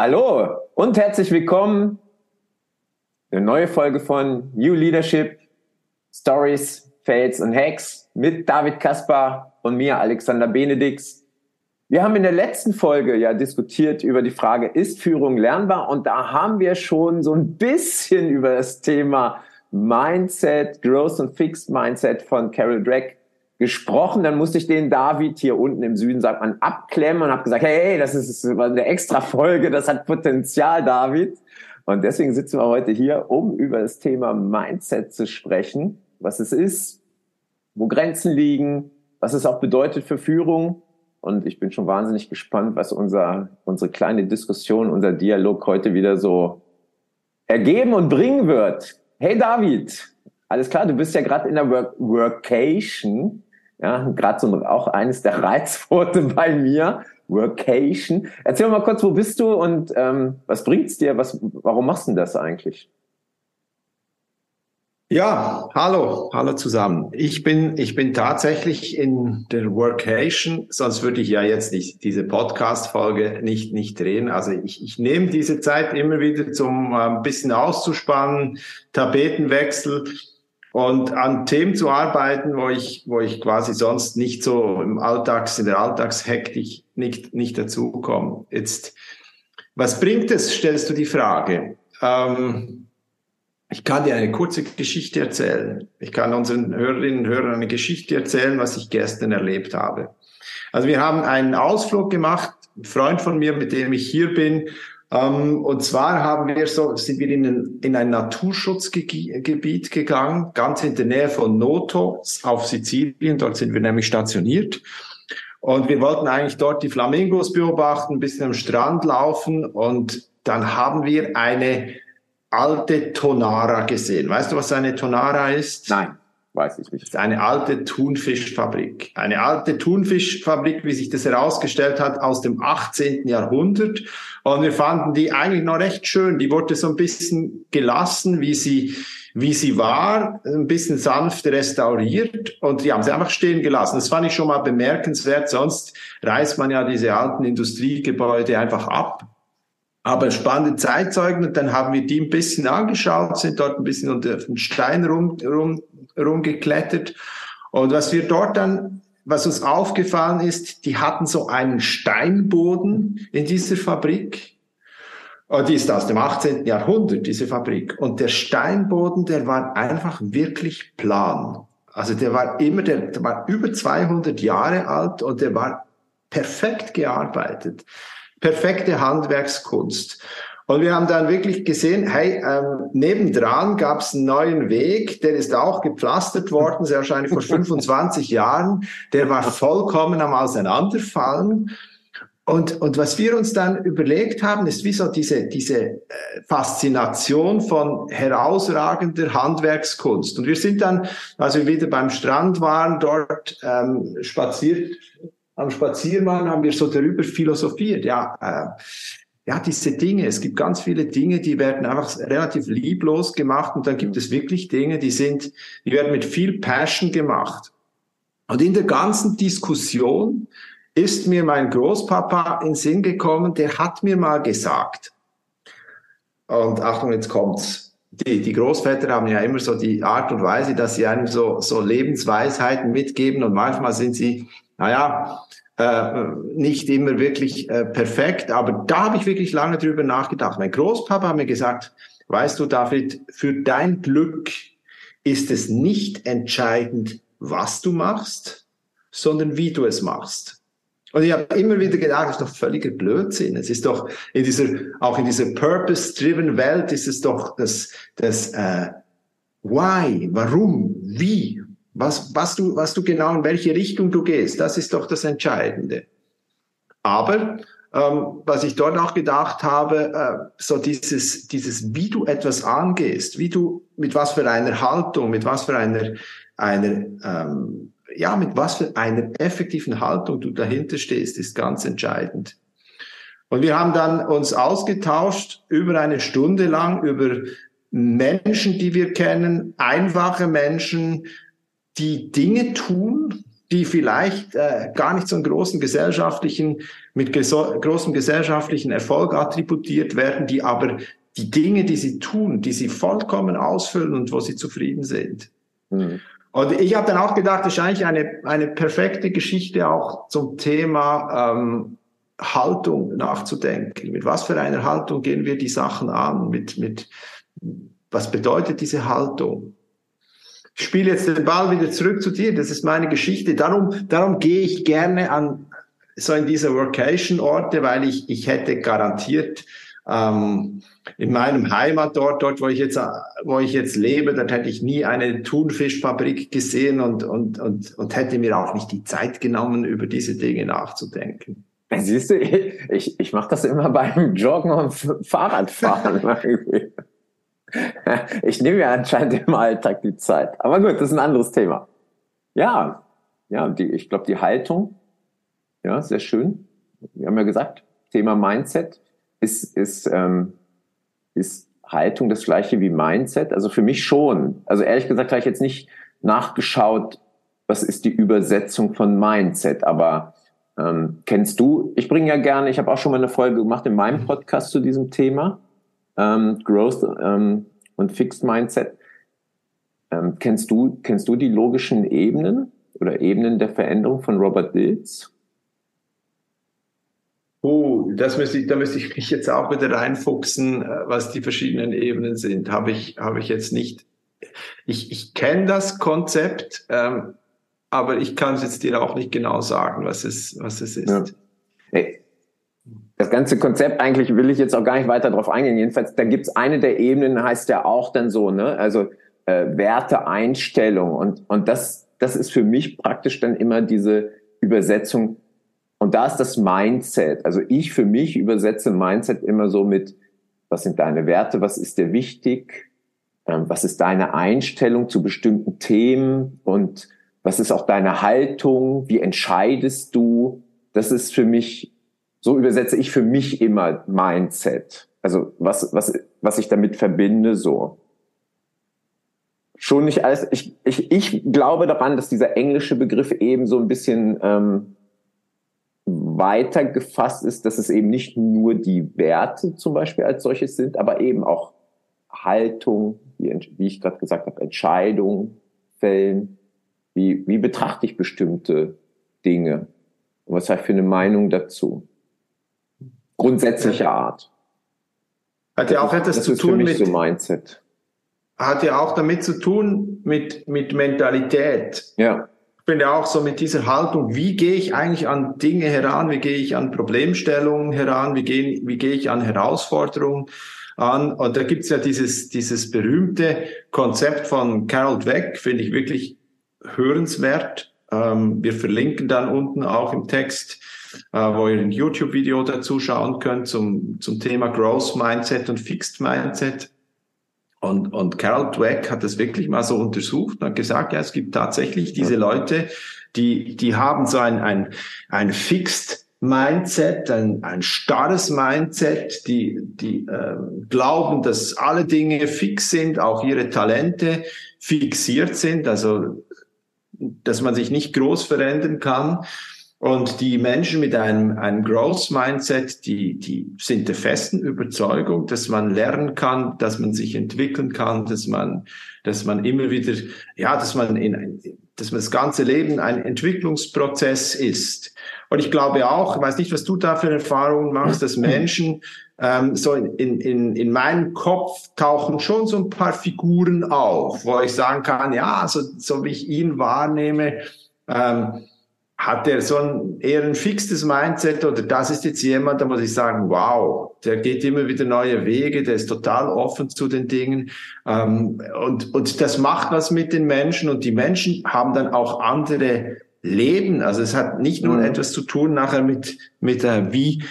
Hallo und herzlich willkommen. Eine neue Folge von New Leadership Stories, Fails und Hacks mit David Kaspar und mir, Alexander Benedix. Wir haben in der letzten Folge ja diskutiert über die Frage, ist Führung lernbar? Und da haben wir schon so ein bisschen über das Thema Mindset, Growth und Fixed Mindset von Carol Drake gesprochen, dann musste ich den David hier unten im Süden, sagt man, abklemmen und habe gesagt, hey, das ist eine extra Folge, das hat Potenzial, David. Und deswegen sitzen wir heute hier, um über das Thema Mindset zu sprechen, was es ist, wo Grenzen liegen, was es auch bedeutet für Führung. Und ich bin schon wahnsinnig gespannt, was unser, unsere kleine Diskussion, unser Dialog heute wieder so ergeben und bringen wird. Hey David, alles klar, du bist ja gerade in der Work Workation. Ja, gerade so auch eines der Reizworte bei mir, Workation. Erzähl mal kurz, wo bist du und ähm, was bringt's dir? Was, warum machst du das eigentlich? Ja, hallo, hallo zusammen. Ich bin, ich bin tatsächlich in der Workation, sonst würde ich ja jetzt nicht diese Podcast-Folge nicht, nicht drehen. Also ich, ich nehme diese Zeit immer wieder zum äh, ein bisschen auszuspannen, Tapetenwechsel und an Themen zu arbeiten, wo ich, wo ich quasi sonst nicht so im Alltags, in der Alltagshektik nicht, nicht dazukomme. Jetzt, was bringt es, stellst du die Frage. Ähm, ich kann dir eine kurze Geschichte erzählen. Ich kann unseren Hörerinnen und Hörern eine Geschichte erzählen, was ich gestern erlebt habe. Also wir haben einen Ausflug gemacht, ein Freund von mir, mit dem ich hier bin, ähm, und zwar haben wir so, sind wir in ein, in ein Naturschutzgebiet gegangen, ganz in der Nähe von Noto auf Sizilien. Dort sind wir nämlich stationiert. Und wir wollten eigentlich dort die Flamingos beobachten, ein bisschen am Strand laufen. Und dann haben wir eine alte Tonara gesehen. Weißt du, was eine Tonara ist? Nein weiß ich nicht. Eine alte Thunfischfabrik. Eine alte Thunfischfabrik, wie sich das herausgestellt hat, aus dem 18. Jahrhundert. Und wir fanden die eigentlich noch recht schön. Die wurde so ein bisschen gelassen, wie sie, wie sie war, ein bisschen sanft restauriert und die haben sie einfach stehen gelassen. Das fand ich schon mal bemerkenswert. Sonst reißt man ja diese alten Industriegebäude einfach ab aber spannende Zeitzeugen und dann haben wir die ein bisschen angeschaut, sind dort ein bisschen unter den Stein rum, rum, rumgeklettert. Und was wir dort dann, was uns aufgefallen ist, die hatten so einen Steinboden in dieser Fabrik. Und die ist aus dem 18. Jahrhundert, diese Fabrik. Und der Steinboden, der war einfach wirklich plan. Also der war immer, der, der war über 200 Jahre alt und der war perfekt gearbeitet perfekte Handwerkskunst. Und wir haben dann wirklich gesehen, hey, ähm, nebendran gab es einen neuen Weg, der ist auch gepflastert worden, sehr wahrscheinlich vor 25 Jahren. Der war vollkommen am Auseinanderfallen. Und, und was wir uns dann überlegt haben, ist wie so diese, diese äh, Faszination von herausragender Handwerkskunst. Und wir sind dann, als wir wieder beim Strand waren, dort ähm, spaziert am Spaziermann haben wir so darüber philosophiert. Ja, äh, ja, diese Dinge, es gibt ganz viele Dinge, die werden einfach relativ lieblos gemacht und dann gibt es wirklich Dinge, die sind, die werden mit viel Passion gemacht. Und in der ganzen Diskussion ist mir mein Großpapa in Sinn gekommen, der hat mir mal gesagt, und Achtung, jetzt kommt's. Die, die Großväter haben ja immer so die Art und Weise, dass sie einem so, so Lebensweisheiten mitgeben und manchmal sind sie naja, äh, nicht immer wirklich äh, perfekt, aber da habe ich wirklich lange drüber nachgedacht. Mein Großpapa hat mir gesagt, weißt du, David, für dein Glück ist es nicht entscheidend, was du machst, sondern wie du es machst. Und ich habe immer wieder gedacht, das ist doch völliger Blödsinn. Es ist doch in dieser, auch in dieser purpose-driven Welt ist es doch das, das äh, Why, warum, wie was, was, du, was du genau in welche Richtung du gehst, das ist doch das Entscheidende. Aber ähm, was ich dort auch gedacht habe, äh, so dieses, dieses, wie du etwas angehst, wie du, mit was für einer Haltung, mit was für einer, einer ähm, ja, mit was für einer effektiven Haltung du dahinter stehst, ist ganz entscheidend. Und wir haben dann uns ausgetauscht über eine Stunde lang über Menschen, die wir kennen, einfache Menschen, die Dinge tun, die vielleicht äh, gar nicht so einen großen gesellschaftlichen, mit großem gesellschaftlichen Erfolg attributiert werden, die aber die Dinge, die sie tun, die sie vollkommen ausfüllen und wo sie zufrieden sind. Mhm. Und ich habe dann auch gedacht, das ist eigentlich eine, eine perfekte Geschichte auch zum Thema ähm, Haltung nachzudenken. Mit was für einer Haltung gehen wir die Sachen an? Mit, mit, was bedeutet diese Haltung? Ich spiele jetzt den Ball wieder zurück zu dir. Das ist meine Geschichte. Darum, darum gehe ich gerne an so in diese Workation-Orte, weil ich, ich hätte garantiert ähm, in meinem Heimatort, dort, wo ich jetzt, wo ich jetzt lebe, dort hätte ich nie eine Thunfischfabrik gesehen und, und, und, und hätte mir auch nicht die Zeit genommen, über diese Dinge nachzudenken. Siehst du, ich, ich mache das immer beim Joggen und Fahrradfahren. ich nehme ja anscheinend im Alltag die Zeit. Aber gut, das ist ein anderes Thema. Ja, ja, die, ich glaube, die Haltung, ja, sehr schön. Wir haben ja gesagt, Thema Mindset ist, ist, ähm, ist Haltung das gleiche wie Mindset? Also für mich schon. Also ehrlich gesagt habe ich jetzt nicht nachgeschaut, was ist die Übersetzung von Mindset, aber ähm, kennst du, ich bringe ja gerne, ich habe auch schon mal eine Folge gemacht in meinem Podcast zu diesem Thema, ähm, Growth ähm, und Fixed Mindset. Ähm, kennst du, kennst du die logischen Ebenen oder Ebenen der Veränderung von Robert Dills? Oh, das müsste ich, da müsste ich mich jetzt auch wieder reinfuchsen, äh, was die verschiedenen Ebenen sind. Habe ich, habe ich jetzt nicht. Ich, ich kenne das Konzept, ähm, aber ich kann es jetzt dir auch nicht genau sagen, was es, was es ist. Ja. Hey, das ganze Konzept eigentlich will ich jetzt auch gar nicht weiter drauf eingehen. Jedenfalls, da gibt's eine der Ebenen, heißt ja auch dann so, ne? Also äh, Werte, Einstellung und und das das ist für mich praktisch dann immer diese Übersetzung. Und da ist das Mindset. Also ich für mich übersetze Mindset immer so mit, was sind deine Werte, was ist dir wichtig, ähm, was ist deine Einstellung zu bestimmten Themen und was ist auch deine Haltung? Wie entscheidest du? Das ist für mich, so übersetze ich für mich immer Mindset. Also was, was, was ich damit verbinde, so. Schon nicht alles, ich, ich, ich glaube daran, dass dieser englische Begriff eben so ein bisschen ähm, weiter gefasst ist, dass es eben nicht nur die Werte zum Beispiel als solches sind, aber eben auch Haltung, wie, wie ich gerade gesagt habe, Entscheidungen fällen, wie, wie betrachte ich bestimmte Dinge? Und was habe ich für eine Meinung dazu? Grundsätzliche Art. Hat ja auch etwas das zu tun mit so Mindset. Hat ja auch damit zu tun mit, mit Mentalität. Ja. Ich bin ja auch so mit dieser Haltung, wie gehe ich eigentlich an Dinge heran, wie gehe ich an Problemstellungen heran, wie gehe, wie gehe ich an Herausforderungen an. Und da gibt's ja dieses, dieses berühmte Konzept von Carol Dweck, finde ich wirklich hörenswert. Ähm, wir verlinken dann unten auch im Text, äh, wo ihr ein YouTube-Video dazu schauen könnt zum, zum Thema Growth Mindset und Fixed Mindset. Und, und Carol Dweck hat das wirklich mal so untersucht und hat gesagt, ja, es gibt tatsächlich diese Leute, die, die haben so ein, ein, ein Fixed Mindset, ein, ein starres Mindset, die, die äh, glauben, dass alle Dinge fix sind, auch ihre Talente fixiert sind. Also dass man sich nicht groß verändern kann. Und die Menschen mit einem, einem Growth Mindset, die, die sind der festen Überzeugung, dass man lernen kann, dass man sich entwickeln kann, dass man, dass man immer wieder, ja, dass man in, dass man das ganze Leben ein Entwicklungsprozess ist. Und ich glaube auch, ich weiß nicht, was du da für Erfahrungen machst, dass Menschen ähm, so in, in, in meinem Kopf tauchen schon so ein paar Figuren auf, wo ich sagen kann, ja, so, so wie ich ihn wahrnehme, ähm, hat er so ein eher ein fixes Mindset oder das ist jetzt jemand, da muss ich sagen, wow, der geht immer wieder neue Wege, der ist total offen zu den Dingen ähm, und, und das macht was mit den Menschen und die Menschen haben dann auch andere Leben. Also es hat nicht nur mhm. etwas zu tun nachher mit, mit äh, wie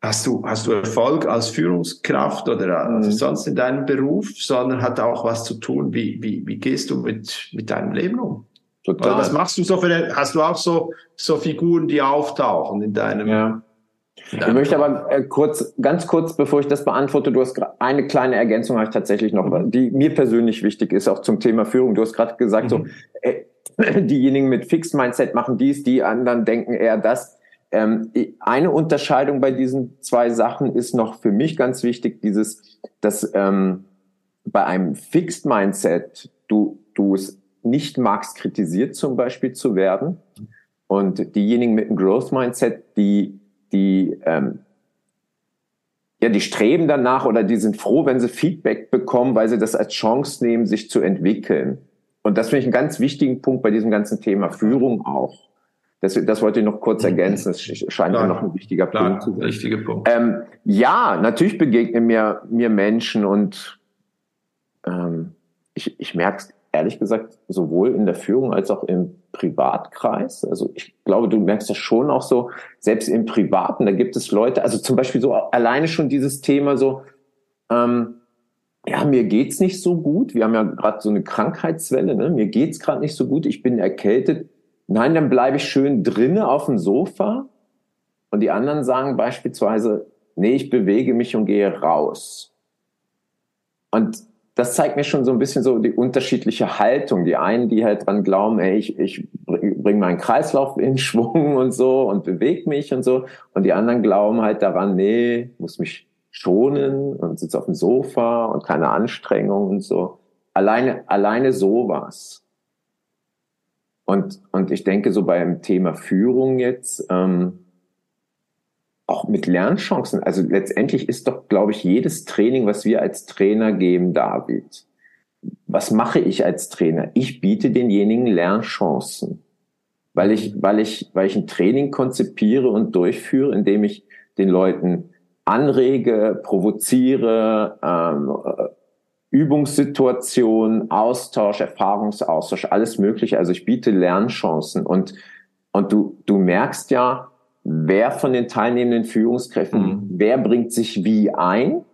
hast du, hast du Erfolg als Führungskraft oder also sonst in deinem Beruf, sondern hat auch was zu tun, wie, wie, wie gehst du mit, mit deinem Leben um? Total. Oder was machst du so für, hast du auch so, so Figuren, die auftauchen in deinem, ja. Ich möchte aber äh, kurz, ganz kurz, bevor ich das beantworte, du hast eine kleine Ergänzung habe ich tatsächlich noch, die mir persönlich wichtig ist, auch zum Thema Führung. Du hast gerade gesagt, mhm. so, äh, diejenigen mit Fixed Mindset machen dies, die anderen denken eher das. Ähm, eine Unterscheidung bei diesen zwei Sachen ist noch für mich ganz wichtig, dieses, dass ähm, bei einem Fixed Mindset du, du es nicht magst, kritisiert zum Beispiel zu werden. Und diejenigen mit einem Growth Mindset, die, die, ähm, ja, die streben danach oder die sind froh, wenn sie Feedback bekommen, weil sie das als Chance nehmen, sich zu entwickeln. Und das finde ich einen ganz wichtigen Punkt bei diesem ganzen Thema Führung auch. Das, das wollte ich noch kurz mhm. ergänzen. Das scheint ja noch ein wichtiger Klar, Punkt zu sein. Richtige Punkt. Ähm, ja, natürlich begegnen mir, mir Menschen und ähm, ich, ich merke es ehrlich gesagt sowohl in der Führung als auch im Privatkreis. Also ich glaube, du merkst das schon auch so, selbst im Privaten, da gibt es Leute, also zum Beispiel so alleine schon dieses Thema so, ähm, ja, mir geht's nicht so gut. Wir haben ja gerade so eine Krankheitswelle, ne? Mir geht's gerade nicht so gut, ich bin erkältet Nein, dann bleibe ich schön drinnen auf dem Sofa. Und die anderen sagen beispielsweise, nee, ich bewege mich und gehe raus. Und das zeigt mir schon so ein bisschen so die unterschiedliche Haltung. Die einen, die halt dran glauben, ey, ich, ich bringe meinen Kreislauf in Schwung und so und bewege mich und so. Und die anderen glauben halt daran, nee, muss mich schonen und sitze auf dem Sofa und keine Anstrengung und so. Alleine, alleine sowas. Und, und ich denke, so beim Thema Führung jetzt, ähm, auch mit Lernchancen, also letztendlich ist doch, glaube ich, jedes Training, was wir als Trainer geben, David. Was mache ich als Trainer? Ich biete denjenigen Lernchancen, weil ich, weil ich, weil ich ein Training konzipiere und durchführe, indem ich den Leuten anrege, provoziere, ähm, Übungssituation, Austausch, Erfahrungsaustausch, alles mögliche. Also ich biete Lernchancen und, und du, du merkst ja, wer von den teilnehmenden Führungskräften, mhm. wer bringt sich wie ein?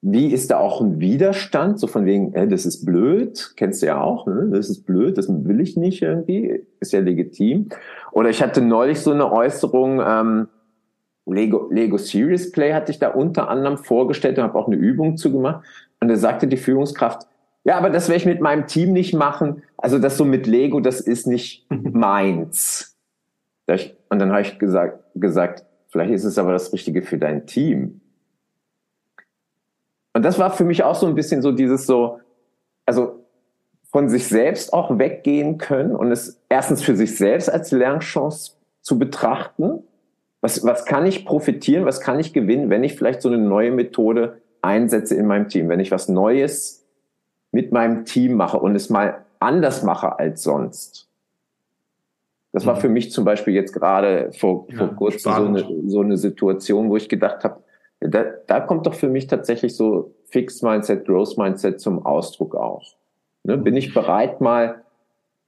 Wie ist da auch ein Widerstand? So von wegen, äh, das ist blöd, kennst du ja auch, ne? das ist blöd, das will ich nicht irgendwie, ist ja legitim. Oder ich hatte neulich so eine Äußerung, ähm, Lego, Lego Serious Play hatte ich da unter anderem vorgestellt und habe auch eine Übung zugemacht. Und da sagte die Führungskraft, ja, aber das werde ich mit meinem Team nicht machen. Also das so mit Lego, das ist nicht meins. Und dann habe ich gesagt, gesagt, vielleicht ist es aber das Richtige für dein Team. Und das war für mich auch so ein bisschen so dieses so, also von sich selbst auch weggehen können und es erstens für sich selbst als Lernchance zu betrachten was, was kann ich profitieren, was kann ich gewinnen, wenn ich vielleicht so eine neue Methode einsetze in meinem Team, wenn ich was Neues mit meinem Team mache und es mal anders mache als sonst. Das war mhm. für mich zum Beispiel jetzt gerade vor, vor ja, kurzem so eine, so eine Situation, wo ich gedacht habe, da, da kommt doch für mich tatsächlich so Fixed Mindset, Growth Mindset zum Ausdruck auch. Ne, bin ich bereit, mal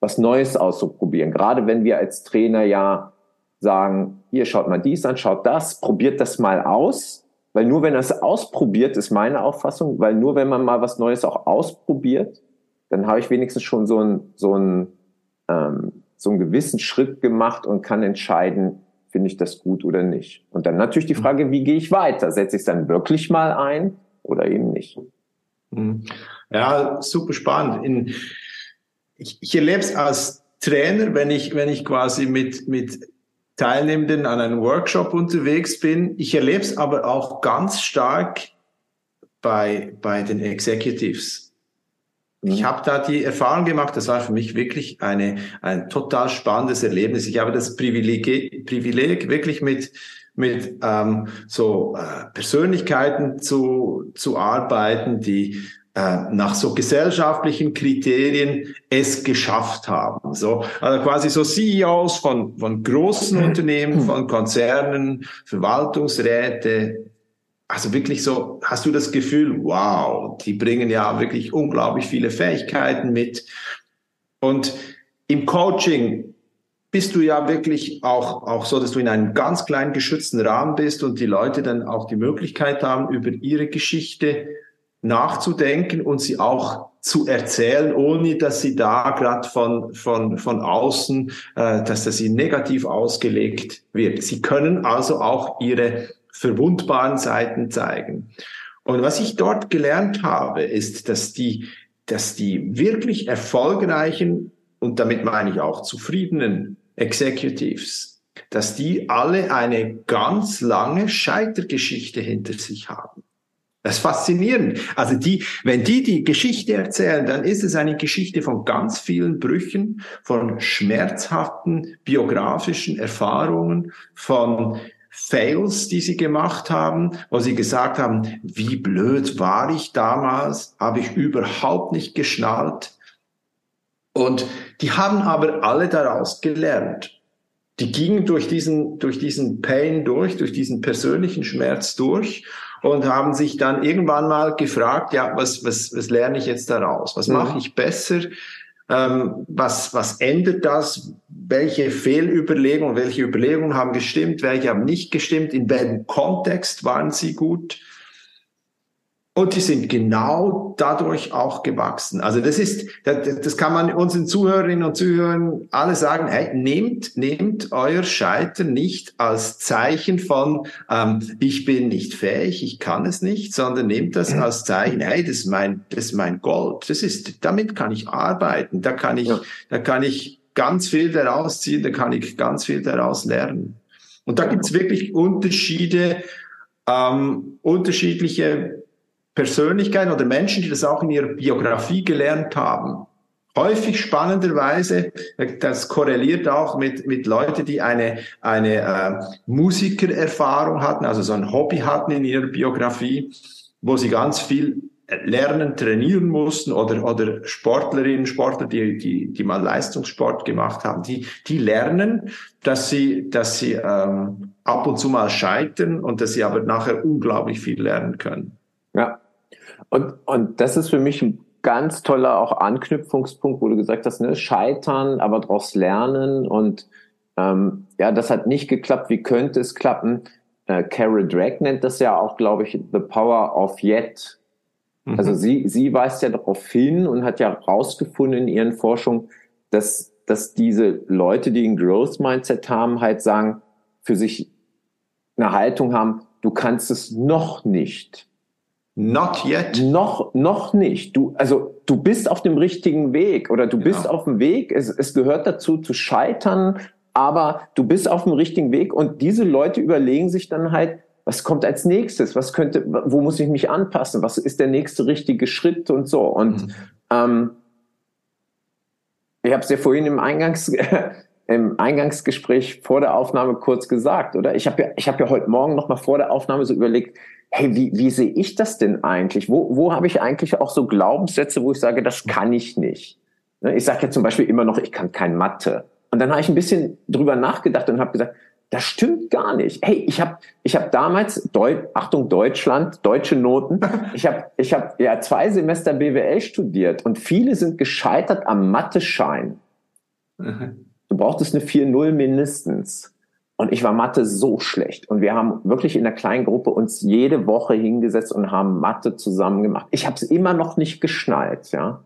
was Neues auszuprobieren? Gerade wenn wir als Trainer ja sagen, hier schaut mal dies an, schaut das, probiert das mal aus. Weil nur wenn es ausprobiert, ist meine Auffassung, weil nur wenn man mal was Neues auch ausprobiert, dann habe ich wenigstens schon so einen, so einen, ähm, so einen gewissen Schritt gemacht und kann entscheiden, finde ich das gut oder nicht. Und dann natürlich die Frage, wie gehe ich weiter? Setze ich es dann wirklich mal ein oder eben nicht? Mhm. Ja, super spannend. In, ich, ich erlebe es als Trainer, wenn ich, wenn ich quasi mit, mit Teilnehmenden an einem Workshop unterwegs bin. Ich erlebe es aber auch ganz stark bei, bei den Executives. Ich mhm. habe da die Erfahrung gemacht, das war für mich wirklich eine, ein total spannendes Erlebnis. Ich habe das Privileg, Privileg wirklich mit, mit ähm, so äh, Persönlichkeiten zu, zu arbeiten, die äh, nach so gesellschaftlichen Kriterien es geschafft haben. So, also quasi so CEOs von, von großen Unternehmen, von Konzernen, Verwaltungsräte. Also wirklich so, hast du das Gefühl, wow, die bringen ja wirklich unglaublich viele Fähigkeiten mit. Und im Coaching bist du ja wirklich auch, auch so, dass du in einem ganz kleinen geschützten Rahmen bist und die Leute dann auch die Möglichkeit haben, über ihre Geschichte nachzudenken und sie auch zu erzählen, ohne dass sie da gerade von, von, von außen, äh, dass das ihnen negativ ausgelegt wird. Sie können also auch ihre verwundbaren Seiten zeigen. Und was ich dort gelernt habe, ist, dass die, dass die wirklich erfolgreichen und damit meine ich auch zufriedenen Executives, dass die alle eine ganz lange Scheitergeschichte hinter sich haben. Das ist faszinierend. Also die, wenn die die Geschichte erzählen, dann ist es eine Geschichte von ganz vielen Brüchen, von schmerzhaften biografischen Erfahrungen, von Fails, die sie gemacht haben, wo sie gesagt haben, wie blöd war ich damals, habe ich überhaupt nicht geschnallt. Und die haben aber alle daraus gelernt. Die gingen durch diesen, durch diesen Pain durch, durch diesen persönlichen Schmerz durch und haben sich dann irgendwann mal gefragt, ja, was, was, was lerne ich jetzt daraus? Was mhm. mache ich besser? Ähm, was, was ändert das? Welche Fehlüberlegungen, welche Überlegungen haben gestimmt, welche haben nicht gestimmt? In welchem Kontext waren sie gut? Und die sind genau dadurch auch gewachsen. Also das ist, das kann man unseren Zuhörerinnen und Zuhörern alle sagen, hey, nehmt, nehmt euer Scheitern nicht als Zeichen von, ähm, ich bin nicht fähig, ich kann es nicht, sondern nehmt das als Zeichen, hey, das ist mein, das ist mein Gold. Das ist, damit kann ich arbeiten, da kann ich, da kann ich ganz viel daraus ziehen, da kann ich ganz viel daraus lernen. Und da gibt's wirklich Unterschiede, ähm, unterschiedliche Persönlichkeiten oder Menschen, die das auch in ihrer Biografie gelernt haben. Häufig spannenderweise, das korreliert auch mit, mit Leuten, die eine, eine äh, Musikererfahrung hatten, also so ein Hobby hatten in ihrer Biografie, wo sie ganz viel lernen, trainieren mussten oder, oder Sportlerinnen, Sportler, die, die, die mal Leistungssport gemacht haben, die, die lernen, dass sie, dass sie ähm, ab und zu mal scheitern und dass sie aber nachher unglaublich viel lernen können. Ja, und, und das ist für mich ein ganz toller auch Anknüpfungspunkt, wo du gesagt hast, ne, scheitern, aber daraus lernen und ähm, ja, das hat nicht geklappt. Wie könnte es klappen? Äh, Carol Drake nennt das ja auch, glaube ich, the power of yet. Mhm. Also sie, sie weist ja darauf hin und hat ja herausgefunden in ihren Forschungen, dass, dass diese Leute, die ein Growth Mindset haben, halt sagen, für sich eine Haltung haben, du kannst es noch nicht. Not yet. Noch, noch nicht. Du, also, du bist auf dem richtigen Weg oder du genau. bist auf dem Weg. Es, es gehört dazu zu scheitern, aber du bist auf dem richtigen Weg und diese Leute überlegen sich dann halt, was kommt als nächstes? Was könnte, wo muss ich mich anpassen? Was ist der nächste richtige Schritt und so? Und mhm. ähm, ich habe es ja vorhin im Eingangs im Eingangsgespräch vor der Aufnahme kurz gesagt, oder? Ich habe ja, ich habe ja heute Morgen noch mal vor der Aufnahme so überlegt, hey, wie, wie sehe ich das denn eigentlich? Wo, wo habe ich eigentlich auch so Glaubenssätze, wo ich sage, das kann ich nicht? Ne, ich sage ja zum Beispiel immer noch, ich kann kein Mathe. Und dann habe ich ein bisschen drüber nachgedacht und habe gesagt, das stimmt gar nicht. Hey, ich habe ich hab damals, Deu Achtung, Deutschland, deutsche Noten, ich habe ich hab, ja zwei Semester BWL studiert und viele sind gescheitert am Mathe-Schein. Mhm. Du brauchtest eine 4-0 mindestens. Und ich war Mathe so schlecht. Und wir haben wirklich in der kleinen Gruppe uns jede Woche hingesetzt und haben Mathe zusammen gemacht. Ich habe es immer noch nicht geschnallt, ja.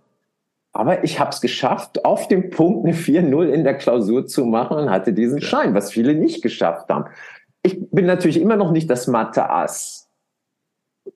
Aber ich habe es geschafft, auf dem Punkt eine 4-0 in der Klausur zu machen und hatte diesen Schein, was viele nicht geschafft haben. Ich bin natürlich immer noch nicht das Mathe-Ass.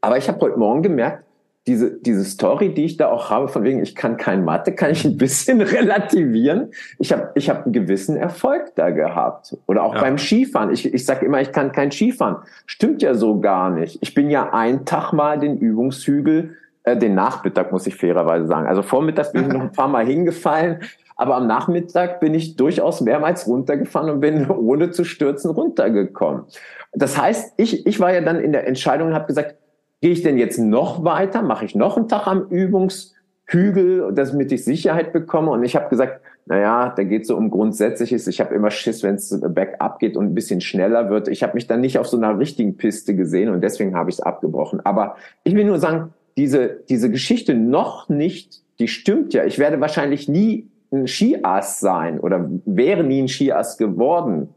Aber ich habe heute Morgen gemerkt, diese, diese Story, die ich da auch habe, von wegen, ich kann kein Mathe, kann ich ein bisschen relativieren. Ich habe ich hab einen gewissen Erfolg da gehabt. Oder auch ja. beim Skifahren. Ich, ich sage immer, ich kann kein Skifahren. Stimmt ja so gar nicht. Ich bin ja ein Tag mal den Übungshügel, äh, den Nachmittag muss ich fairerweise sagen. Also vormittags bin ich noch ein paar Mal hingefallen, aber am Nachmittag bin ich durchaus mehrmals runtergefahren und bin ohne zu stürzen runtergekommen. Das heißt, ich, ich war ja dann in der Entscheidung und habe gesagt, Gehe ich denn jetzt noch weiter? Mache ich noch einen Tag am Übungshügel, damit ich Sicherheit bekomme? Und ich habe gesagt, naja, da geht so um Grundsätzliches. Ich habe immer Schiss, wenn es bergab geht und ein bisschen schneller wird. Ich habe mich dann nicht auf so einer richtigen Piste gesehen und deswegen habe ich es abgebrochen. Aber ich will nur sagen, diese, diese Geschichte noch nicht, die stimmt ja. Ich werde wahrscheinlich nie ein Skiass sein oder wäre nie ein Skiass geworden.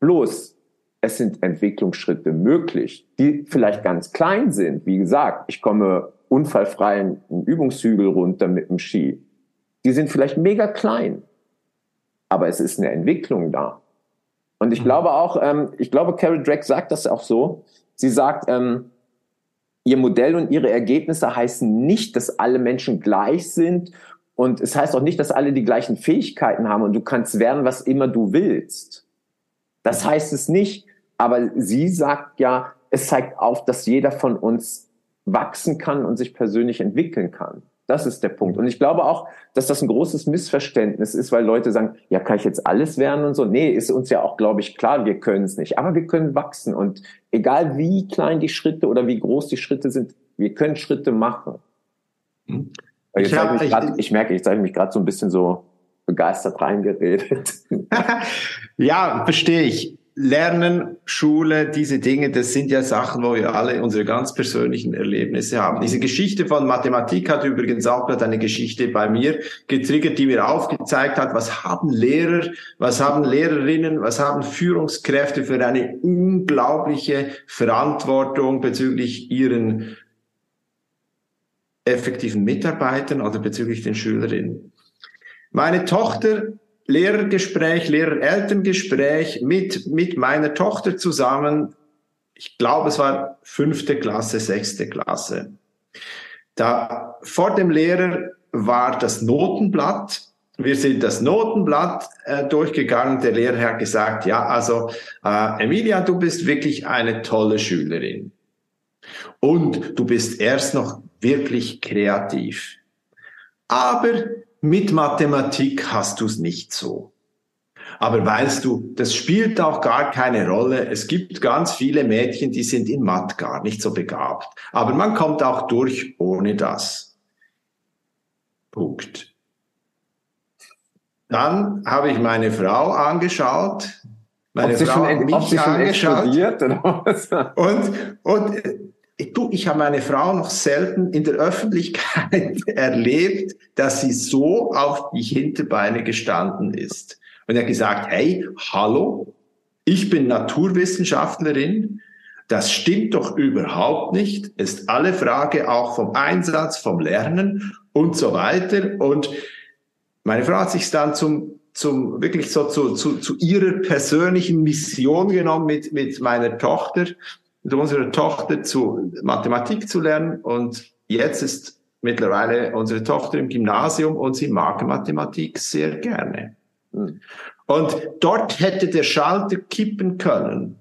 Bloß, es sind Entwicklungsschritte möglich, die vielleicht ganz klein sind. Wie gesagt, ich komme unfallfrei einen Übungshügel runter mit dem Ski. Die sind vielleicht mega klein, aber es ist eine Entwicklung da. Und ich mhm. glaube auch, ähm, ich glaube, Carol Drake sagt das auch so. Sie sagt, ähm, ihr Modell und ihre Ergebnisse heißen nicht, dass alle Menschen gleich sind Und es heißt auch nicht, dass alle die gleichen Fähigkeiten haben und du kannst werden, was immer du willst. Das heißt es nicht. Aber sie sagt ja, es zeigt auf, dass jeder von uns wachsen kann und sich persönlich entwickeln kann. Das ist der Punkt. Und ich glaube auch, dass das ein großes Missverständnis ist, weil Leute sagen, ja, kann ich jetzt alles werden und so. Nee, ist uns ja auch, glaube ich, klar, wir können es nicht. Aber wir können wachsen. Und egal wie klein die Schritte oder wie groß die Schritte sind, wir können Schritte machen. Hm. Ich, ich, hab, ich, grad, ich, merke, ich zeige mich gerade so ein bisschen so begeistert reingeredet. ja, verstehe ich. Lernen, Schule, diese Dinge, das sind ja Sachen, wo wir alle unsere ganz persönlichen Erlebnisse haben. Diese Geschichte von Mathematik hat übrigens auch gerade eine Geschichte bei mir getriggert, die mir aufgezeigt hat, was haben Lehrer, was haben Lehrerinnen, was haben Führungskräfte für eine unglaubliche Verantwortung bezüglich ihren effektiven Mitarbeitern oder bezüglich den Schülerinnen. Meine Tochter Lehrergespräch, Lehrer-Elterngespräch mit, mit meiner Tochter zusammen. Ich glaube, es war fünfte Klasse, sechste Klasse. Da vor dem Lehrer war das Notenblatt. Wir sind das Notenblatt äh, durchgegangen. Der Lehrer hat gesagt, ja, also äh, Emilia, du bist wirklich eine tolle Schülerin. Und du bist erst noch wirklich kreativ. Aber mit Mathematik hast du es nicht so. Aber weißt du, das spielt auch gar keine Rolle. Es gibt ganz viele Mädchen, die sind in Math gar nicht so begabt. Aber man kommt auch durch ohne das. Punkt. Dann habe ich meine Frau angeschaut. Meine ob Frau hat mich angeschaut. Und, und du, ich habe meine Frau noch selten in der Öffentlichkeit erlebt, dass sie so auf die Hinterbeine gestanden ist. Und er hat gesagt, hey, hallo, ich bin Naturwissenschaftlerin. Das stimmt doch überhaupt nicht. Ist alle Frage auch vom Einsatz, vom Lernen und so weiter. Und meine Frau hat sich dann zum, zum wirklich so zu, zu, zu ihrer persönlichen Mission genommen mit, mit meiner Tochter mit unserer Tochter zu Mathematik zu lernen und jetzt ist mittlerweile unsere Tochter im Gymnasium und sie mag Mathematik sehr gerne. Mhm. Und dort hätte der Schalter kippen können,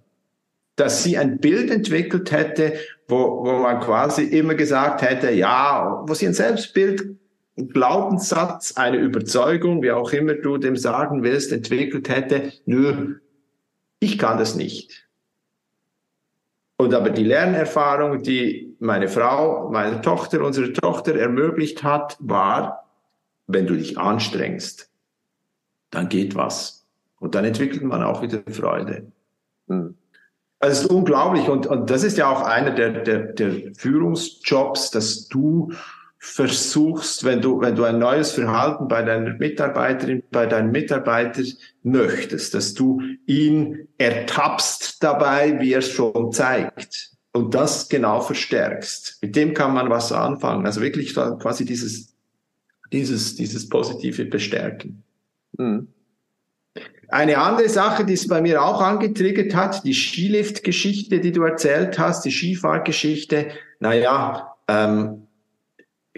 dass sie ein Bild entwickelt hätte, wo, wo man quasi immer gesagt hätte, ja, wo sie ein Selbstbild, ein Glaubenssatz, eine Überzeugung, wie auch immer du dem sagen willst, entwickelt hätte, nö, ich kann das nicht. Und aber die Lernerfahrung, die meine Frau, meine Tochter, unsere Tochter ermöglicht hat, war, wenn du dich anstrengst, dann geht was. Und dann entwickelt man auch wieder Freude. Hm. Also es ist unglaublich und, und das ist ja auch einer der, der, der Führungsjobs, dass du versuchst, wenn du, wenn du ein neues Verhalten bei deiner Mitarbeiterin, bei deinem Mitarbeiter möchtest, dass du ihn ertappst dabei, wie er es schon zeigt und das genau verstärkst. Mit dem kann man was anfangen. Also wirklich quasi dieses, dieses, dieses positive Bestärken. Mhm. Eine andere Sache, die es bei mir auch angetriggert hat, die Skilift-Geschichte, die du erzählt hast, die Skifahrgeschichte. Naja, ähm,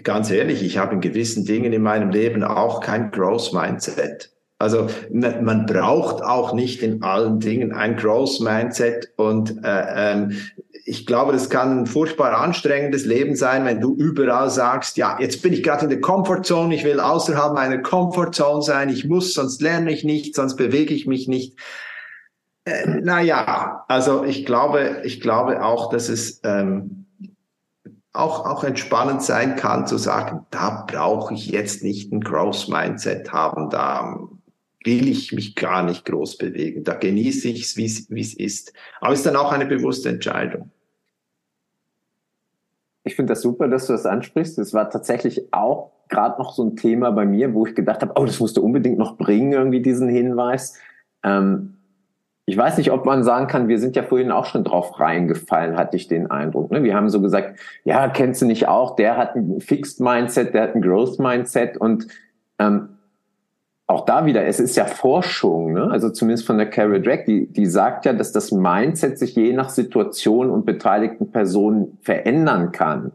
ganz ehrlich, ich habe in gewissen Dingen in meinem Leben auch kein Growth Mindset. Also man braucht auch nicht in allen Dingen ein Growth Mindset und äh, ähm, ich glaube, das kann ein furchtbar anstrengendes Leben sein, wenn du überall sagst, ja, jetzt bin ich gerade in der Comfortzone, ich will außerhalb meiner Comfortzone sein, ich muss, sonst lerne ich nicht, sonst bewege ich mich nicht. Äh, naja, also ich glaube, ich glaube auch, dass es ähm, auch, auch entspannend sein kann, zu sagen, da brauche ich jetzt nicht ein Growth Mindset haben, da will ich mich gar nicht groß bewegen, da genieße ich es, wie es ist. Aber es ist dann auch eine bewusste Entscheidung. Ich finde das super, dass du das ansprichst. Es war tatsächlich auch gerade noch so ein Thema bei mir, wo ich gedacht habe, oh, das musst du unbedingt noch bringen, irgendwie diesen Hinweis. Ähm, ich weiß nicht, ob man sagen kann, wir sind ja vorhin auch schon drauf reingefallen, hatte ich den Eindruck. Ne? Wir haben so gesagt, ja, kennst du nicht auch, der hat ein Fixed Mindset, der hat ein Growth Mindset und ähm, auch da wieder, es ist ja Forschung, ne? also zumindest von der Carol Drake, die, die sagt ja, dass das Mindset sich je nach Situation und beteiligten Personen verändern kann.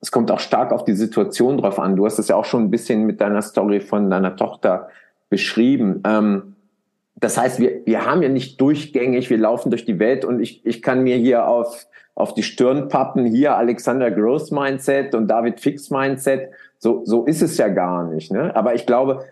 es kommt auch stark auf die Situation drauf an. Du hast es ja auch schon ein bisschen mit deiner Story von deiner Tochter beschrieben. Ähm, das heißt, wir, wir haben ja nicht durchgängig, wir laufen durch die Welt und ich, ich kann mir hier auf, auf die Stirn pappen, hier Alexander Gross Mindset und David Fix Mindset. So, so ist es ja gar nicht. Ne? Aber ich glaube,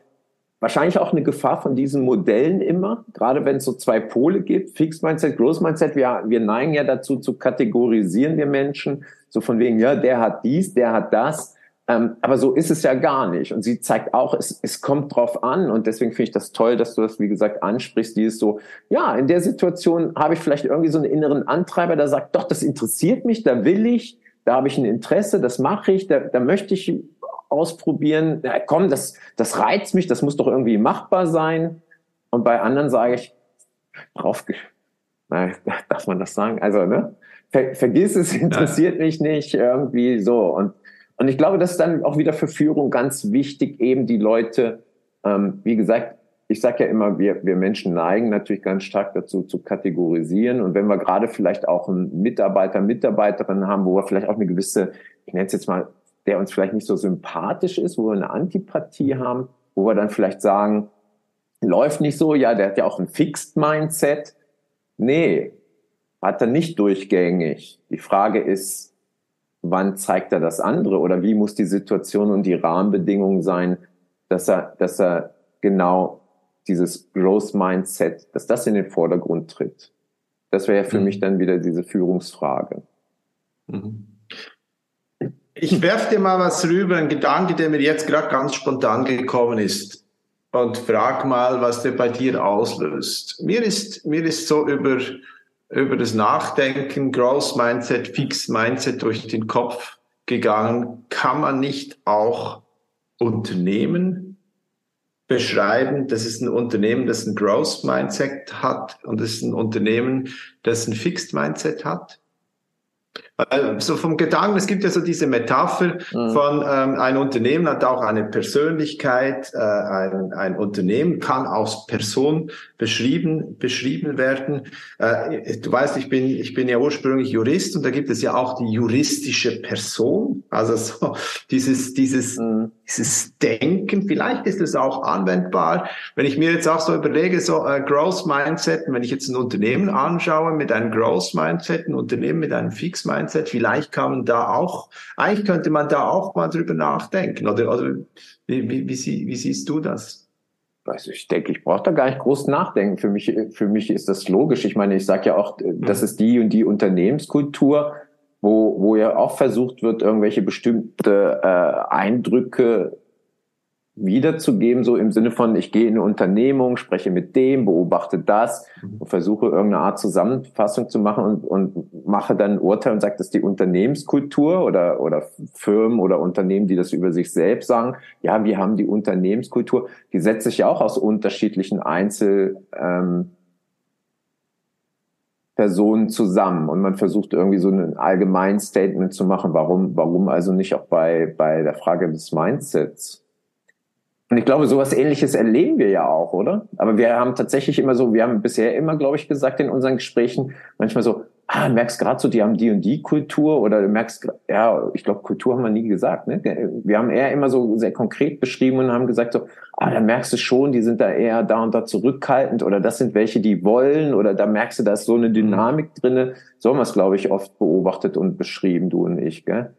wahrscheinlich auch eine Gefahr von diesen Modellen immer, gerade wenn es so zwei Pole gibt, Fixed Mindset, Growth Mindset, wir, wir neigen ja dazu zu kategorisieren wir Menschen, so von wegen, ja, der hat dies, der hat das, ähm, aber so ist es ja gar nicht. Und sie zeigt auch, es, es kommt drauf an und deswegen finde ich das toll, dass du das, wie gesagt, ansprichst, die ist so, ja, in der Situation habe ich vielleicht irgendwie so einen inneren Antreiber, der sagt, doch, das interessiert mich, da will ich, da habe ich ein Interesse, das mache ich, da, da möchte ich ausprobieren. Ja, komm, das, das reizt mich, das muss doch irgendwie machbar sein. Und bei anderen sage ich, drauf, na, darf man das sagen? Also, ne? Ver, vergiss es, interessiert ja. mich nicht, irgendwie so. Und, und ich glaube, das ist dann auch wieder für Führung ganz wichtig, eben die Leute, ähm, wie gesagt, ich sage ja immer, wir, wir Menschen neigen natürlich ganz stark dazu zu kategorisieren. Und wenn wir gerade vielleicht auch einen Mitarbeiter, Mitarbeiterin haben, wo wir vielleicht auch eine gewisse, ich nenne es jetzt mal der uns vielleicht nicht so sympathisch ist, wo wir eine Antipathie haben, wo wir dann vielleicht sagen, läuft nicht so, ja, der hat ja auch ein Fixed Mindset. Nee, hat er nicht durchgängig. Die Frage ist, wann zeigt er das andere oder wie muss die Situation und die Rahmenbedingungen sein, dass er, dass er genau dieses Growth Mindset, dass das in den Vordergrund tritt. Das wäre ja für mhm. mich dann wieder diese Führungsfrage. Mhm. Ich werfe dir mal was rüber, ein Gedanke, der mir jetzt gerade ganz spontan gekommen ist. Und frag mal, was der bei dir auslöst. Mir ist, mir ist so über, über das Nachdenken, Growth Mindset, Fix Mindset durch den Kopf gegangen. Kann man nicht auch Unternehmen beschreiben? Das ist ein Unternehmen, das ein Growth Mindset hat und das ist ein Unternehmen, das ein Fixed Mindset hat? So vom Gedanken, es gibt ja so diese Metapher mhm. von ähm, ein Unternehmen hat auch eine Persönlichkeit, äh, ein, ein Unternehmen kann aus Person beschrieben beschrieben werden. Äh, du weißt, ich bin ich bin ja ursprünglich Jurist und da gibt es ja auch die juristische Person, also so dieses dieses mhm. Dieses Denken. Vielleicht ist es auch anwendbar, wenn ich mir jetzt auch so überlege, so äh, Growth Mindset, wenn ich jetzt ein Unternehmen anschaue mit einem Growth Mindset, ein Unternehmen mit einem Fix Mindset, vielleicht kann man da auch, eigentlich könnte man da auch mal drüber nachdenken. Oder, oder wie, wie, wie, wie siehst du das? Also ich denke, ich brauche da gar nicht groß nachdenken. Für mich, für mich ist das logisch. Ich meine, ich sage ja auch, das ist die und die Unternehmenskultur, wo, wo ja auch versucht wird, irgendwelche bestimmte äh, Eindrücke wiederzugeben, so im Sinne von, ich gehe in eine Unternehmung, spreche mit dem, beobachte das mhm. und versuche irgendeine Art Zusammenfassung zu machen und, und mache dann ein Urteil und sage, das ist die Unternehmenskultur oder, oder Firmen oder Unternehmen, die das über sich selbst sagen. Ja, wir haben die Unternehmenskultur. Die setzt sich ja auch aus unterschiedlichen Einzel, ähm, Personen zusammen und man versucht irgendwie so ein allgemein Statement zu machen. Warum, warum also nicht auch bei, bei der Frage des Mindsets? Und ich glaube, sowas ähnliches erleben wir ja auch, oder? Aber wir haben tatsächlich immer so, wir haben bisher immer, glaube ich, gesagt in unseren Gesprächen, manchmal so, ah, merkst gerade so, die haben die und die Kultur oder du merkst, ja, ich glaube, Kultur haben wir nie gesagt. Ne? Wir haben eher immer so sehr konkret beschrieben und haben gesagt so, ah, da merkst du schon, die sind da eher da und da zurückhaltend oder das sind welche, die wollen oder da merkst du, da ist so eine Dynamik drinne. So haben wir es, glaube ich, oft beobachtet und beschrieben, du und ich, gell?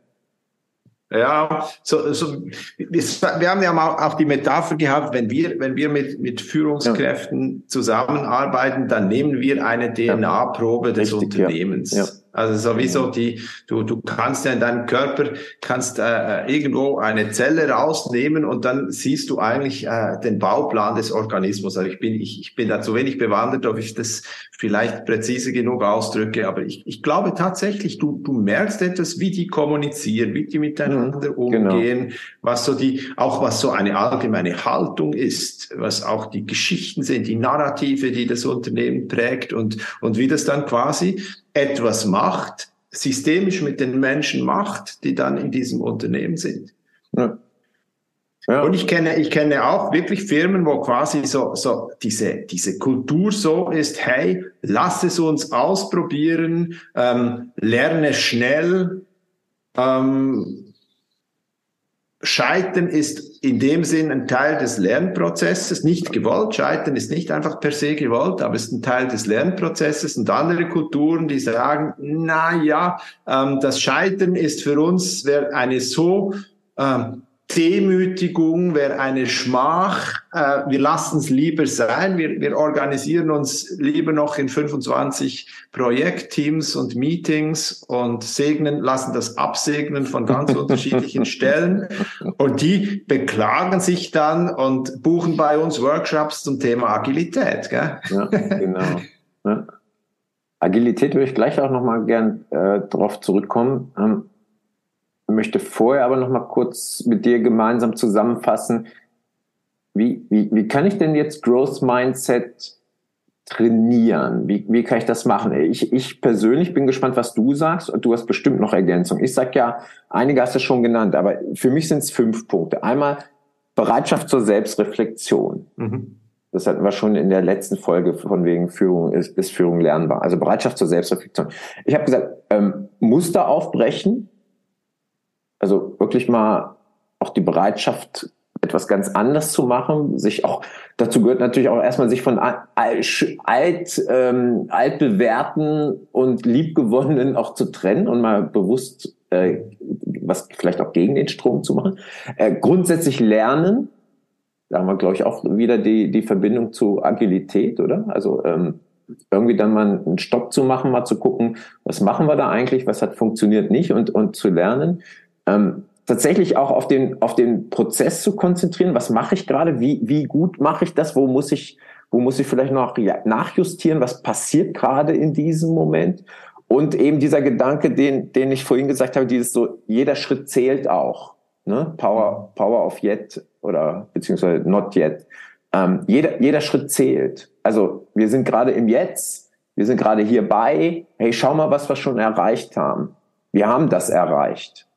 Ja, so, so, wir haben ja mal auch die Metapher gehabt, wenn wir, wenn wir mit, mit Führungskräften ja. zusammenarbeiten, dann nehmen wir eine DNA-Probe des Richtig, Unternehmens. Ja. Ja. Also sowieso die, du, du kannst ja in deinem Körper, kannst äh, irgendwo eine Zelle rausnehmen und dann siehst du eigentlich äh, den Bauplan des Organismus. Also ich bin, ich, ich bin da zu wenig bewandert, ob ich das vielleicht präzise genug ausdrücke, aber ich, ich glaube tatsächlich, du, du merkst etwas, wie die kommunizieren, wie die miteinander mhm, genau. umgehen, genau. was so die, auch was so eine allgemeine Haltung ist, was auch die Geschichten sind, die Narrative, die das Unternehmen prägt und, und wie das dann quasi etwas macht, systemisch mit den Menschen macht, die dann in diesem Unternehmen sind. Ja. Ja. Und ich kenne, ich kenne auch wirklich Firmen, wo quasi so, so diese, diese Kultur so ist, hey, lass es uns ausprobieren, ähm, lerne schnell, ähm, Scheitern ist in dem Sinn ein Teil des Lernprozesses, nicht gewollt. Scheitern ist nicht einfach per se gewollt, aber es ist ein Teil des Lernprozesses. Und andere Kulturen, die sagen, na ja, ähm, das Scheitern ist für uns eine so ähm, Demütigung, wäre eine Schmach. Äh, wir lassen es lieber sein. Wir, wir organisieren uns lieber noch in 25 Projektteams und Meetings und segnen, lassen das absegnen von ganz unterschiedlichen Stellen. Und die beklagen sich dann und buchen bei uns Workshops zum Thema Agilität. Gell? Ja, genau. Ja. Agilität würde ich gleich auch nochmal gern äh, darauf zurückkommen. Ähm, möchte vorher aber noch mal kurz mit dir gemeinsam zusammenfassen, wie, wie, wie kann ich denn jetzt Growth Mindset trainieren? Wie, wie kann ich das machen? Ich, ich persönlich bin gespannt, was du sagst und du hast bestimmt noch Ergänzung. Ich sag ja, einige hast du schon genannt, aber für mich sind es fünf Punkte. Einmal Bereitschaft zur Selbstreflexion. Mhm. Das hatten wir schon in der letzten Folge von wegen Führung ist, ist Führung lernbar. Also Bereitschaft zur Selbstreflexion. Ich habe gesagt, ähm, Muster aufbrechen, also wirklich mal auch die Bereitschaft, etwas ganz anders zu machen, sich auch, dazu gehört natürlich auch erstmal sich von alt, ähm, altbewährten und liebgewonnenen auch zu trennen und mal bewusst äh, was vielleicht auch gegen den Strom zu machen. Äh, grundsätzlich lernen, da haben wir, glaube ich, auch wieder die, die Verbindung zu Agilität, oder? Also ähm, irgendwie dann mal einen Stopp zu machen, mal zu gucken, was machen wir da eigentlich, was hat funktioniert nicht und, und zu lernen ähm, tatsächlich auch auf den, auf den Prozess zu konzentrieren. Was mache ich gerade? Wie, wie gut mache ich das? Wo muss ich, wo muss ich vielleicht noch nachjustieren? Was passiert gerade in diesem Moment? Und eben dieser Gedanke, den, den ich vorhin gesagt habe, dieses so, jeder Schritt zählt auch. Ne? Power, Power of yet oder beziehungsweise not yet. Ähm, jeder, jeder Schritt zählt. Also wir sind gerade im Jetzt, wir sind gerade hierbei. Hey, schau mal, was wir schon erreicht haben. Wir haben das erreicht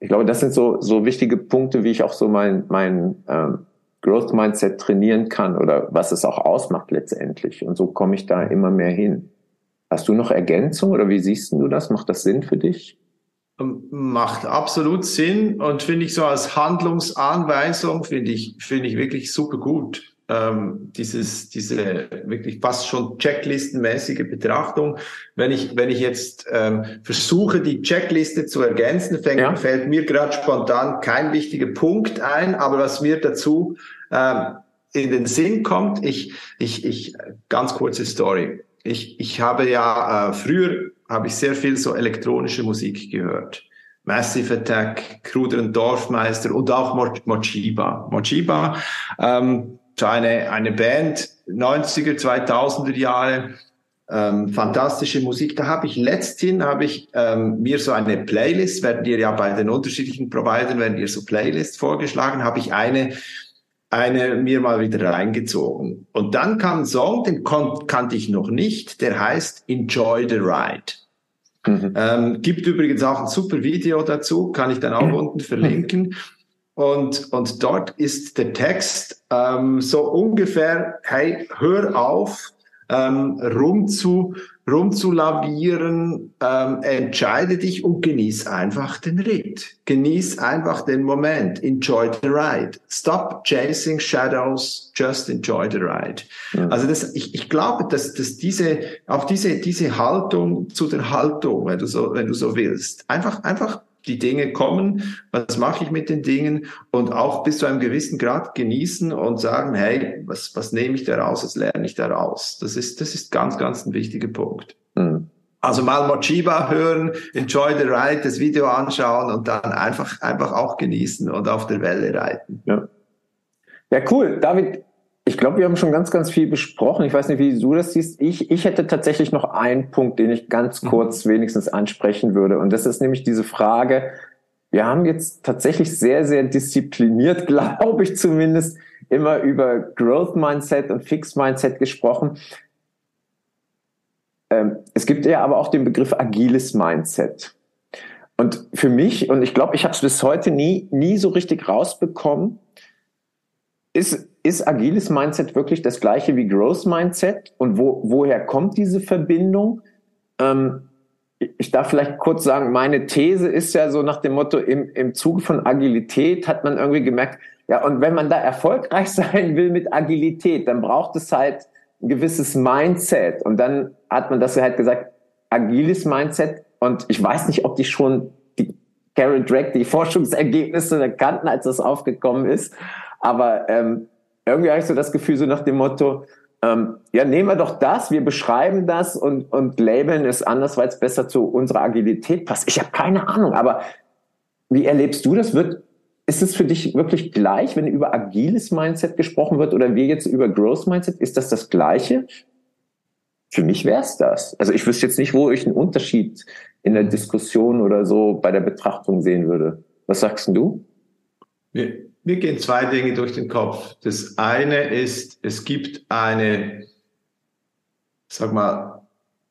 ich glaube, das sind so, so wichtige Punkte, wie ich auch so mein, mein ähm, Growth Mindset trainieren kann oder was es auch ausmacht letztendlich. Und so komme ich da immer mehr hin. Hast du noch Ergänzung oder wie siehst du das? Macht das Sinn für dich? Ähm, macht absolut Sinn und finde ich so als Handlungsanweisung finde ich, finde ich wirklich super gut ähm, dieses, diese wirklich fast schon checklistenmäßige Betrachtung. Wenn ich, wenn ich jetzt ähm, versuche, die Checkliste zu ergänzen, fängt, ja. fällt mir gerade spontan kein wichtiger Punkt ein, aber was mir dazu ähm, in den Sinn kommt, ich, ich, ich, ganz kurze Story. Ich, ich habe ja, äh, früher habe ich sehr viel so elektronische Musik gehört. Massive Attack, Kruder und Dorfmeister und auch Mochiba. Mochiba ähm, eine, eine Band, 90er, 2000er Jahre, ähm, fantastische Musik. Da habe ich letzthin habe ich ähm, mir so eine Playlist, werden dir ja bei den unterschiedlichen Providern werden dir so Playlists vorgeschlagen, habe ich eine eine mir mal wieder reingezogen. Und dann kam ein Song, den kannte ich noch nicht, der heißt Enjoy the Ride. Mhm. Ähm, gibt übrigens auch ein super Video dazu, kann ich dann auch unten verlinken. Und, und dort ist der Text ähm, so ungefähr, hey, hör auf, ähm, rumzu, rumzulavieren, ähm, entscheide dich und genieß einfach den Ritt. Genieß einfach den Moment. Enjoy the ride. Stop chasing shadows, just enjoy the ride. Ja. Also das, ich, ich glaube, dass, dass diese, auch diese, diese Haltung zu der Haltung, wenn du so, wenn du so willst, einfach, einfach die Dinge kommen, was mache ich mit den Dingen und auch bis zu einem gewissen Grad genießen und sagen, hey, was, was nehme ich daraus, was lerne ich daraus? Das ist, das ist ganz, ganz ein wichtiger Punkt. Mhm. Also mal Mochiba hören, enjoy the ride, das Video anschauen und dann einfach, einfach auch genießen und auf der Welle reiten. Ja. Ja, cool. David, ich glaube, wir haben schon ganz, ganz viel besprochen. Ich weiß nicht, wie du das siehst. Ich, ich hätte tatsächlich noch einen Punkt, den ich ganz mhm. kurz wenigstens ansprechen würde. Und das ist nämlich diese Frage, wir haben jetzt tatsächlich sehr, sehr diszipliniert, glaube ich zumindest, immer über Growth Mindset und Fixed Mindset gesprochen. Ähm, es gibt ja aber auch den Begriff agiles Mindset. Und für mich, und ich glaube, ich habe es bis heute nie, nie so richtig rausbekommen, ist, ist agiles Mindset wirklich das gleiche wie Growth Mindset? Und wo, woher kommt diese Verbindung? Ähm, ich darf vielleicht kurz sagen, meine These ist ja so nach dem Motto, im, im Zuge von Agilität hat man irgendwie gemerkt, ja, und wenn man da erfolgreich sein will mit Agilität, dann braucht es halt ein gewisses Mindset. Und dann hat man das halt gesagt, agiles Mindset. Und ich weiß nicht, ob die schon die Carol Drake die Forschungsergebnisse kannten, als das aufgekommen ist. Aber ähm, irgendwie habe ich so das Gefühl, so nach dem Motto, ähm, ja, nehmen wir doch das, wir beschreiben das und, und labeln es anders, weil es besser zu unserer Agilität passt. Ich habe keine Ahnung, aber wie erlebst du das? Wird, ist es für dich wirklich gleich, wenn über agiles Mindset gesprochen wird oder wir jetzt über Growth Mindset? Ist das das Gleiche? Für mich wäre es das. Also ich wüsste jetzt nicht, wo ich einen Unterschied in der Diskussion oder so bei der Betrachtung sehen würde. Was sagst du? Mir, mir gehen zwei Dinge durch den Kopf. Das eine ist, es gibt eine, sag mal,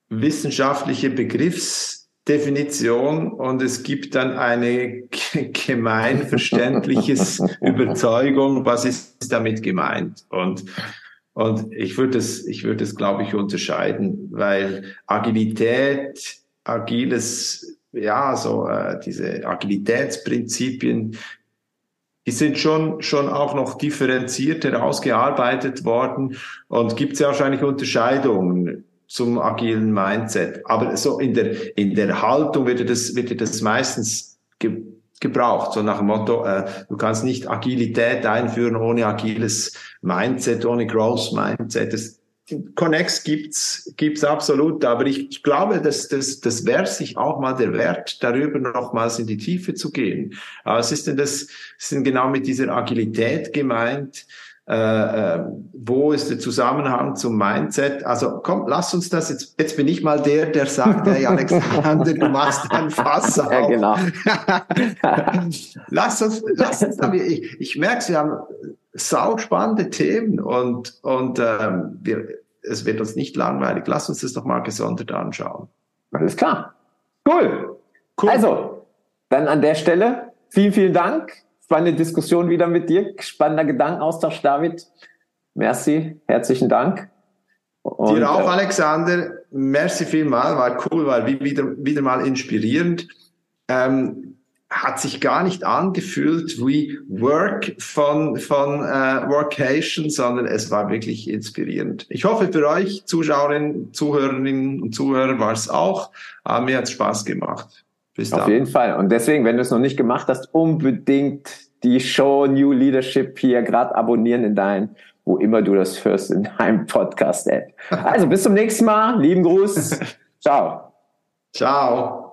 wissenschaftliche Begriffsdefinition und es gibt dann eine gemeinverständliches Überzeugung, was ist damit gemeint. Und und ich würde es, ich würde es, glaube ich, unterscheiden, weil Agilität, agiles, ja, so äh, diese Agilitätsprinzipien, die sind schon, schon auch noch differenziert herausgearbeitet worden und gibt es ja wahrscheinlich Unterscheidungen zum agilen Mindset. Aber so in der, in der Haltung wird das, wird das meistens ge gebraucht, so nach dem Motto, äh, du kannst nicht Agilität einführen ohne agiles Mindset, ohne Growth Mindset. Das, Connex gibt's gibt's absolut, aber ich, ich glaube, dass das das wäre sich auch mal der Wert, darüber nochmals in die Tiefe zu gehen. Aber was ist denn das? Sind genau mit dieser Agilität gemeint? Äh, äh, wo ist der Zusammenhang zum Mindset? Also komm, lass uns das jetzt. Jetzt bin ich mal der, der sagt, hey Alexander, du machst ein Fass auf. Ja, genau. lass uns, lass uns. Ich, ich merke, wir haben sau spannende Themen und und ähm, wir, es wird uns nicht langweilig. Lass uns das doch mal gesondert anschauen. Alles klar. Cool. cool. Also, dann an der Stelle vielen, vielen Dank spannende Diskussion wieder mit dir. Spannender Gedankenaustausch, David. Merci, herzlichen Dank. Und, Dir auch, äh, Alexander. Merci vielmal, war cool, war wieder, wieder mal inspirierend. Ähm, hat sich gar nicht angefühlt wie Work von, von äh, Workation, sondern es war wirklich inspirierend. Ich hoffe für euch, Zuschauerinnen, Zuhörerinnen und Zuhörer, war es auch. Aber mir hat es Spaß gemacht. Bis Auf jeden Fall. Und deswegen, wenn du es noch nicht gemacht hast, unbedingt die Show New Leadership hier gerade abonnieren in dein, wo immer du das hörst, in deinem Podcast-App. Also bis zum nächsten Mal. Lieben Gruß. Ciao. Ciao.